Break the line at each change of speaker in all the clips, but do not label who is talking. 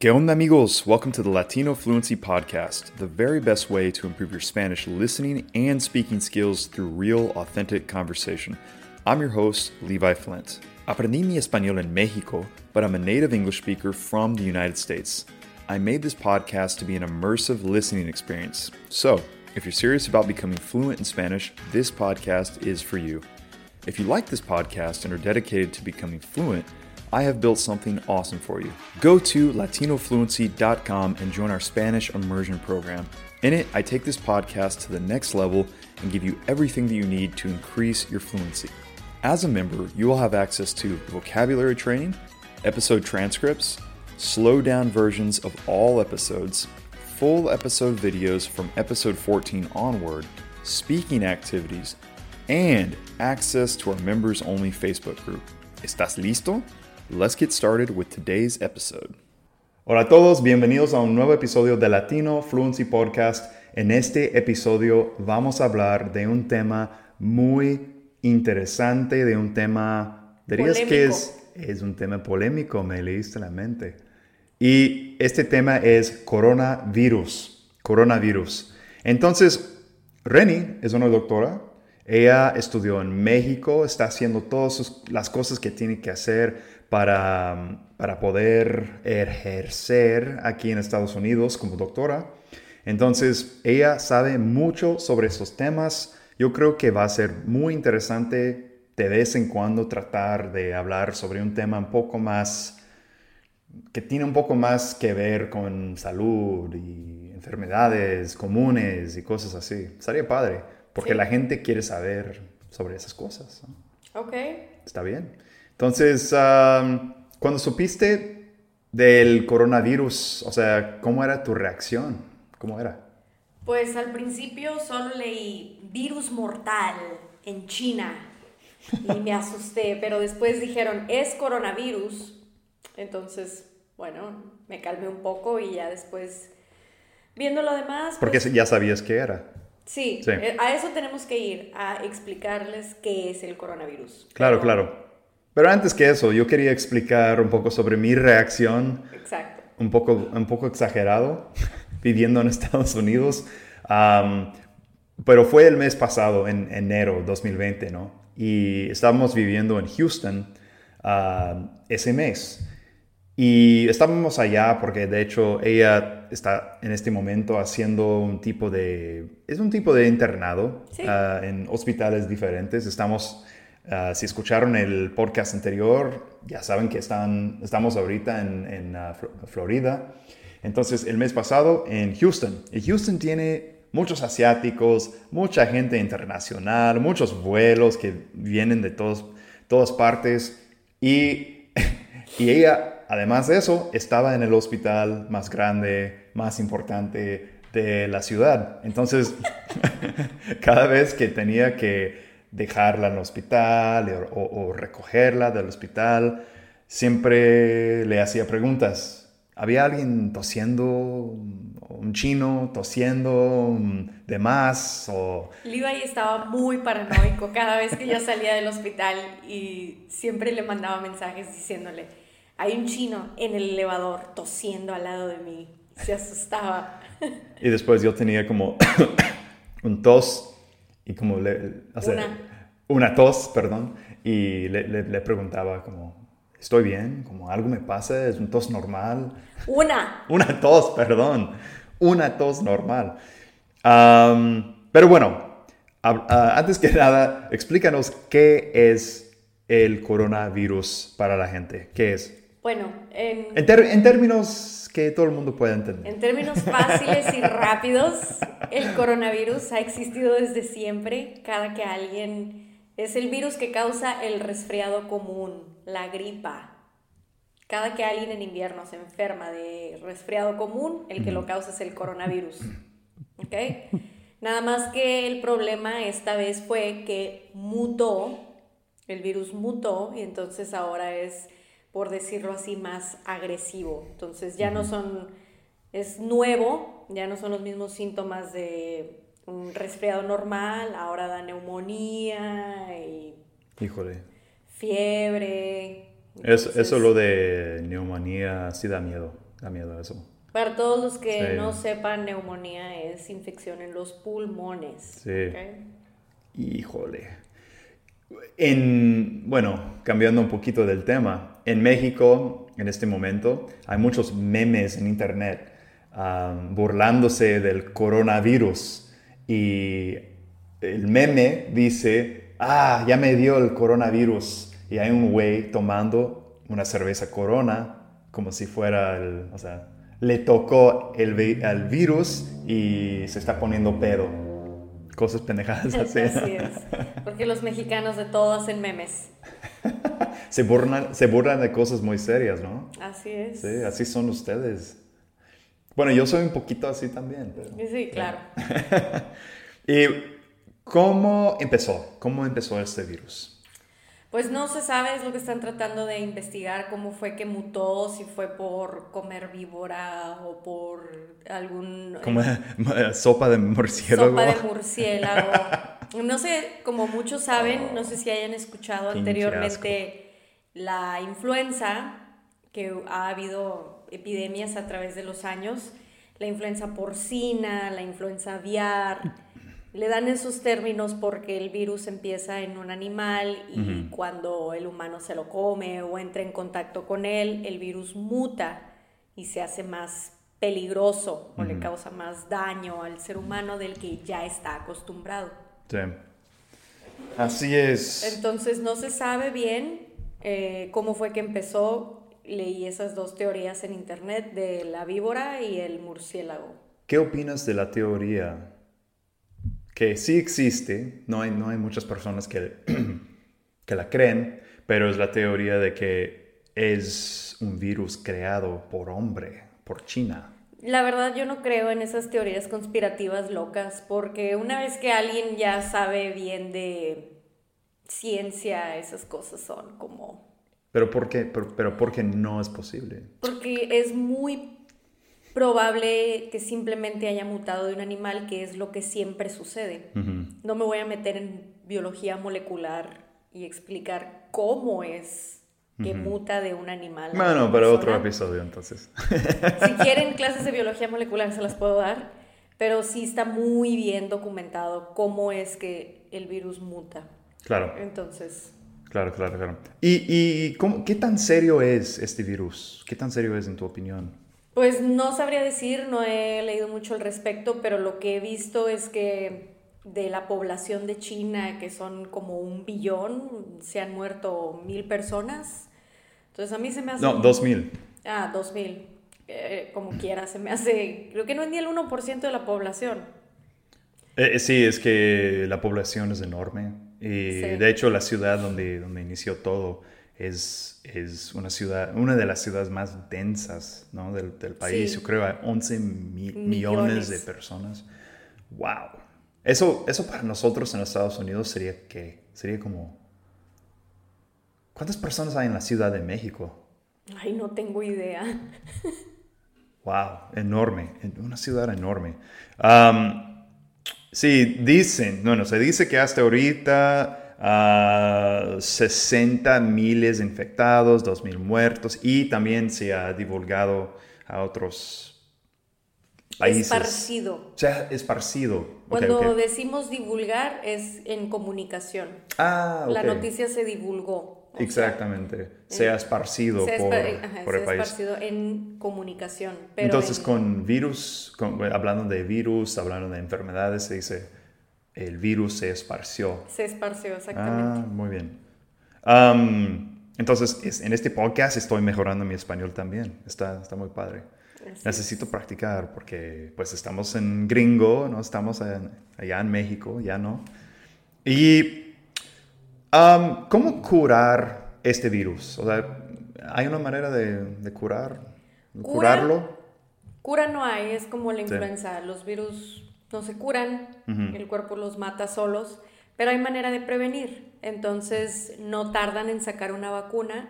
¿Qué onda, amigos? Welcome to the Latino Fluency Podcast, the very best way to improve your Spanish listening and speaking skills through real, authentic conversation. I'm your host, Levi Flint. Aprendí mi español en Mexico, but I'm a native English speaker from the United States. I made this podcast to be an immersive listening experience. So, if you're serious about becoming fluent in Spanish, this podcast is for you. If you like this podcast and are dedicated to becoming fluent, I have built something awesome for you. Go to latinofluency.com and join our Spanish immersion program. In it, I take this podcast to the next level and give you everything that you need to increase your fluency. As a member, you will have access to vocabulary training, episode transcripts, slow down versions of all episodes, full episode videos from episode 14 onward, speaking activities, and access to our members only Facebook group. ¿Estás listo? Let's get started with today's episode. Hola a todos, bienvenidos a un nuevo episodio de Latino Fluency Podcast. En este episodio vamos a hablar de un tema muy interesante, de un tema, dirías
Polémico.
que es, es un tema polémico, me leíste la mente. Y este tema es coronavirus, coronavirus. Entonces, Reni es una doctora, ella estudió en México, está haciendo todas sus- las cosas que tiene que hacer para, para poder ejercer aquí en Estados Unidos como doctora. Entonces, ella sabe mucho sobre esos temas. Yo creo que va a ser muy interesante de vez en cuando tratar de hablar sobre un tema un poco más que tiene un poco más que ver con salud y enfermedades comunes y cosas así. Estaría padre, porque
Sí.
la gente quiere saber sobre esas cosas.
Ok.
Está bien. Entonces, am, cuando supiste del coronavirus, o sea, ¿cómo era tu reacción? ¿Cómo era?
Pues al principio solo leí virus mortal en China y me asusté, pero después dijeron es coronavirus. Entonces, bueno, me calmé un poco y ya después, viendo lo demás,
Porque
pues,
ya sabías qué era.
sí,
Sí.
eh, a eso tenemos que ir, a explicarles qué es el coronavirus.
Claro, claro. Pero antes que eso, yo quería explicar un poco sobre mi reacción
Exacto.
un poco, un poco exagerado viviendo en Estados Unidos. Am, pero fue el mes pasado, en enero 2020, ¿no? Y estábamos viviendo en Houston am, ese mes. Y estábamos allá porque de hecho ella está en este momento haciendo un tipo de... Es un tipo de internado
Sí.
ah, en hospitales diferentes. Estamos... ah, si escucharon el podcast anterior, ya saben que están, estamos ahorita en, en, Fl- Florida. Entonces, el mes pasado en Houston. Y Houston tiene muchos asiáticos, mucha gente internacional, muchos vuelos que vienen de todos, todas partes. Y, y ella, además de eso, estaba en el hospital más grande, más importante de la ciudad. Entonces, cada vez que tenía que dejarla en el hospital o, o recogerla del hospital, siempre le hacía preguntas. ¿Había alguien tosiendo, un chino tosiendo mm, de más? O...
Levi estaba muy paranoico cada vez que yo salía del hospital y siempre le mandaba mensajes diciéndole, hay un chino en el elevador tosiendo al lado de mí. Se asustaba.
Y después yo tenía como un tos y como le, o sea,
Una.
una tos, perdón, y le, le- le preguntaba como, ¿estoy bien? Como algo me pasa, es un tos normal.
Una.
Una tos, perdón. Una tos normal. Pero bueno, ah, antes que nada, explícanos qué es el coronavirus para la gente. ¿Qué es?
Bueno, en,
En, en términos que todo el mundo pueda entender.
en términos fáciles y rápidos, el coronavirus ha existido desde siempre. Cada que alguien... Es el virus que causa el resfriado común, la gripa. Cada que alguien en invierno se enferma de resfriado común, el que lo causa es el coronavirus. ¿Ok? Nada más que el problema esta vez fue que mutó, el virus mutó y entonces ahora es, por decirlo así, más agresivo. Entonces ya no son, es nuevo, ya no son los mismos síntomas de un resfriado normal, ahora da neumonía y
Híjole.
fiebre.
Es-
Entonces,
eso lo de neumonía sí da miedo. da miedo eso.
Para todos los que no sepan, neumonía es infección en los pulmones.
Sí. Híjole. En, bueno, cambiando un poquito del tema, en México, en este momento, hay muchos memes en internet um, burlándose del coronavirus. Y el meme dice, ah, ya me dio el coronavirus. Y hay un güey tomando una cerveza corona como si fuera el, o sea, le tocó el, al virus y se está poniendo pedo. Cosas pendejadas así.
Así es. Porque los mexicanos de todo hacen memes.
se, burlan, se burlan de cosas muy serias, ¿no?
Así es.
Sí, así son ustedes. Bueno, yo soy un poquito así también.
sí, claro.
¿Y cómo empezó? ¿Cómo empezó este virus?
Pues no se sabe, es lo que están tratando de investigar, cómo fue que mutó, si fue por comer víbora o por algún...
Como sopa de murciélago.
Sopa de murciélago. no sé, como muchos saben, no sé si hayan escuchado anteriormente la influenza, que ha habido epidemias a través de los años, la influenza porcina, la influenza aviar le dan esos términos porque el virus empieza en un animal y cuando el humano se lo come o entra en contacto con él, el virus muta y se hace más peligroso o le causa más daño al ser humano del que ya está acostumbrado.
Sí. Así es.
Entonces no se sabe bien eh, cómo fue que empezó. Leí esas dos teorías en internet de la víbora y el murciélago.
¿Qué opinas de la teoría que sí existe, no hay, no hay muchas personas que, que la creen, pero es la teoría de que es un virus creado por hombre, por China.
La verdad yo no creo en esas teorías conspirativas locas, porque una vez que alguien ya sabe bien de ciencia, esas cosas son como...
¿Pero por qué? Pero, pero ¿por qué no es posible?
Porque es muy probable que simplemente haya mutado de un animal, que es lo que siempre sucede. No me voy a meter en biología molecular y explicar cómo es que muta de un animal.
Bueno, para otro episodio entonces.
Si quieren clases de biología molecular se las puedo dar, pero sí está muy bien documentado cómo es que el virus muta.
Claro.
Entonces...
Claro, claro, claro. ¿Y, y cómo, qué tan serio es este virus? ¿Qué tan serio es en tu opinión?
Pues no sabría decir, no he leído mucho al respecto, pero lo que he visto es que de la población de China, que son como un billón, se han muerto mil personas. Entonces a mí se me hace...
No, dos mil.
Ah, dos mil. Eh, como quiera, se me hace... Creo que no es ni el 1% de la población.
Eh, eh, sí, es que la población es enorme. Y de hecho la ciudad donde, donde inició todo es, es una ciudad, una de las ciudades más densas ¿no? del, del, país. Yo creo hay 11 millones. de personas. ¡Wow! Eso, eso para nosotros en los Estados Unidos sería que sería como... ¿Cuántas personas hay en la Ciudad de México?
Ay, no tengo idea.
wow, enorme, una ciudad enorme. Um, sí, dicen, bueno, se dice que hasta ahorita a 60 miles infectados, 2 mil muertos y también se ha divulgado a otros países.
Esparcido.
O sea, esparcido.
Cuando decimos divulgar es en comunicación.
Ah,
La noticia se divulgó.
Exactamente. se ha esparcido por, por el país.
esparcido en comunicación.
Entonces, con virus, hablando de virus, hablando de enfermedades, se dice el virus se esparció.
Se esparció, exactamente.
Ah, muy bien. entonces, en este podcast estoy mejorando mi español también. Está, está muy padre. Necesito practicar porque pues estamos en gringo, no estamos allá en México, ya no. Y ¿cómo curar este virus? O sea, ¿hay una manera de, curar, curarlo?
Cura no hay, es como la influenza. Los virus no se curan, el cuerpo los mata solos, pero hay manera de prevenir. Entonces no tardan en sacar una vacuna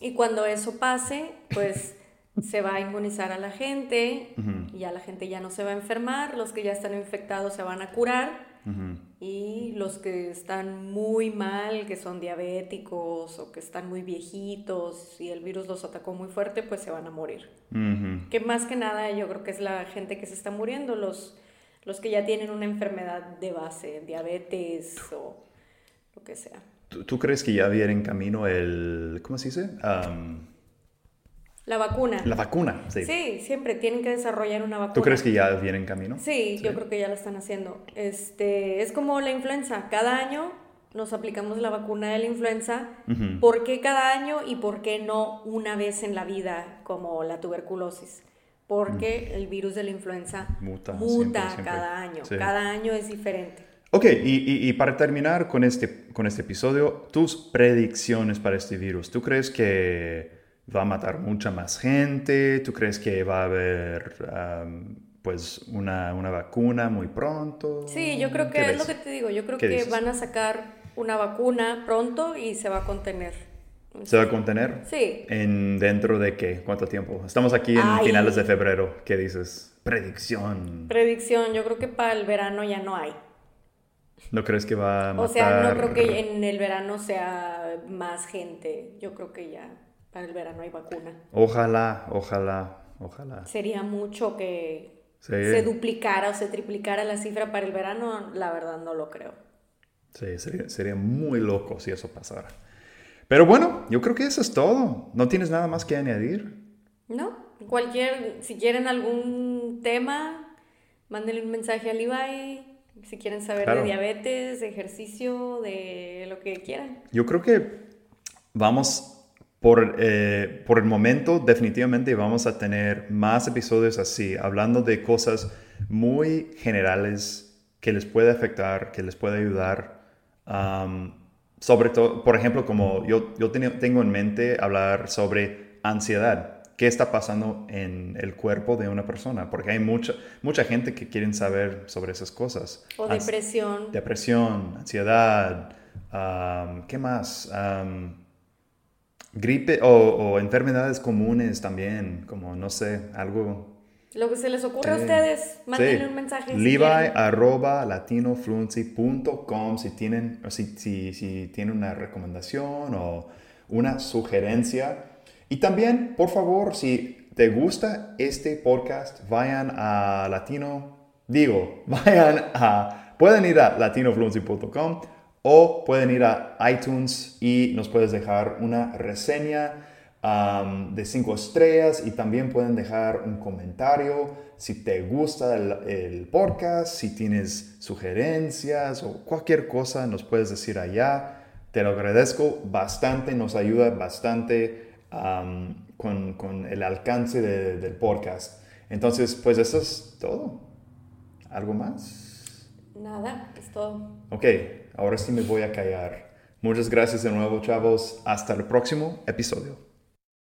y cuando eso pase, pues se va a inmunizar a la gente y ya la gente ya no se va a enfermar, los que ya están infectados se van a curar Y los que están muy mal, que son diabéticos o que están muy viejitos y el virus los atacó muy fuerte, pues se van a morir. Que más que nada yo creo que es la gente que se está muriendo, los, los que ya tienen una enfermedad de base, diabetes o lo que sea.
¿Tú, crees que ya viene en camino el, ¿cómo se dice?
La vacuna.
La vacuna, sí.
Sí, siempre tienen que desarrollar una vacuna.
¿Tú crees que ya viene en camino?
Sí, yo creo que ya la están haciendo. Este, es como la influenza. Cada año nos aplicamos la vacuna de la influenza. ¿Por qué cada año y por qué no una vez en la vida como la tuberculosis? Porque el virus de la influenza muta, cada año. Cada año es diferente.
Ok, y, y, para terminar con este, con este episodio, tus predicciones para este virus. ¿Tú crees que va a matar mucha más gente? ¿Tú crees que va a haber pues una, una, vacuna muy pronto?
Sí, yo creo que es lo que te digo, yo creo que van a sacar una vacuna pronto y se va a contener.
¿Se va a contener?
Sí.
¿En dentro de qué? ¿Cuánto tiempo? Estamos aquí en finales de febrero. ¿Qué dices? Predicción.
Predicción, yo creo que para el verano ya no hay.
¿No crees que va a matar?
O sea, no creo que en el verano sea más gente. Yo creo que ya para el verano hay vacuna.
Ojalá, ojalá, ojalá.
Sería mucho que se duplicara o se triplicara la cifra para el verano, la verdad no lo creo.
Sí, sería, muy loco si eso pasara. Pero bueno, yo creo que eso es todo. ¿No tienes nada más que añadir?
No, cualquier, si quieren algún tema, mándenle un mensaje a Levi. Si quieren saber de diabetes, de ejercicio, de lo que quieran.
Yo creo que vamos por, eh, por el momento, definitivamente vamos a tener más episodios así, hablando de cosas muy generales que les puede afectar, que les puede ayudar. sobre todo, por ejemplo, como yo, yo tengo en mente hablar sobre ansiedad. ¿Qué está pasando en el cuerpo de una persona? Porque hay mucha, mucha gente que quieren saber sobre esas cosas.
O depresión.
Depresión, ansiedad, ¿qué más? Gripe o, enfermedades comunes también, como no sé, algo...
Lo que se les ocurre a ustedes, mándenle un mensaje.
Levi arroba latinofluency.com si tienen, si, si, si tienen una recomendación o una sugerencia. Y también, por favor, si te gusta este podcast, vayan a Latino, digo, vayan a, pueden ir a latinofluency.com o pueden ir a iTunes y nos puedes dejar una reseña de cinco estrellas y también pueden dejar un comentario si te gusta el, podcast, si tienes sugerencias o cualquier cosa, nos puedes decir allá. Te lo agradezco bastante, nos ayuda bastante con, el alcance del podcast. Entonces, pues eso es todo. ¿Algo más?
Nada, es todo.
Ok, Ahora sí me voy a callar. Muchas gracias de nuevo, chavos. Hasta el próximo episodio.